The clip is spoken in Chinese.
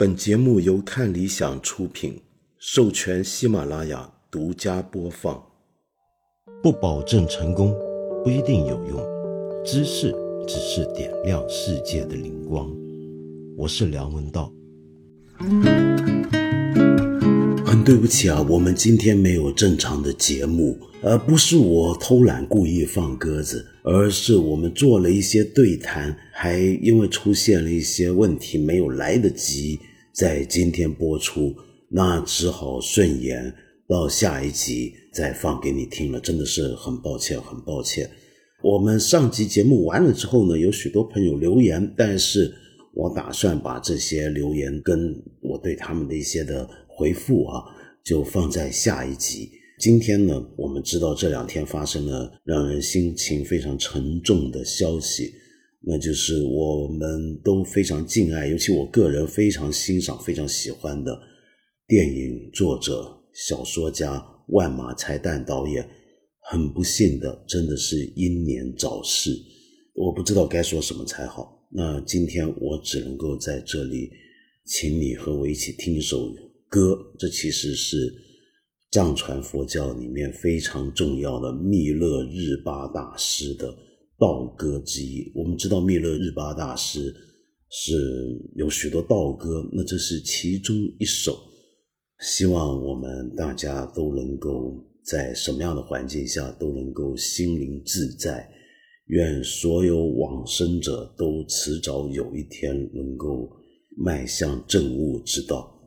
本节目由看理想出品，授权喜马拉雅独家播放。不保证成功，不一定有用。知识只是点亮世界的灵光。我是梁文道。很对不起啊，我们今天没有正常的节目，而不是我偷懒故意放鸽子，而是我们做了一些对谈，还因为出现了一些问题，没有来得及。在今天播出，那只好顺延到下一集再放给你听了，真的是很抱歉，很抱歉。我们上集节目完了之后呢，有许多朋友留言，但是我打算把这些留言跟我对他们的一些的回复啊，就放在下一集。今天呢，我们知道这两天发生了让人心情非常沉重的消息。那就是我们都非常敬爱，尤其我个人非常欣赏、非常喜欢的电影作者、小说家万马才旦导演，很不幸的，真的是英年早逝。我不知道该说什么才好。那今天我只能够在这里，请你和我一起听一首歌。这其实是藏传佛教里面非常重要的密勒日巴大师的。道歌之一，我们知道密勒日巴大师是有许多道歌，那这是其中一首。希望我们大家都能够在什么样的环境下都能够心灵自在。愿所有往生者都迟早有一天能够迈向正悟之道。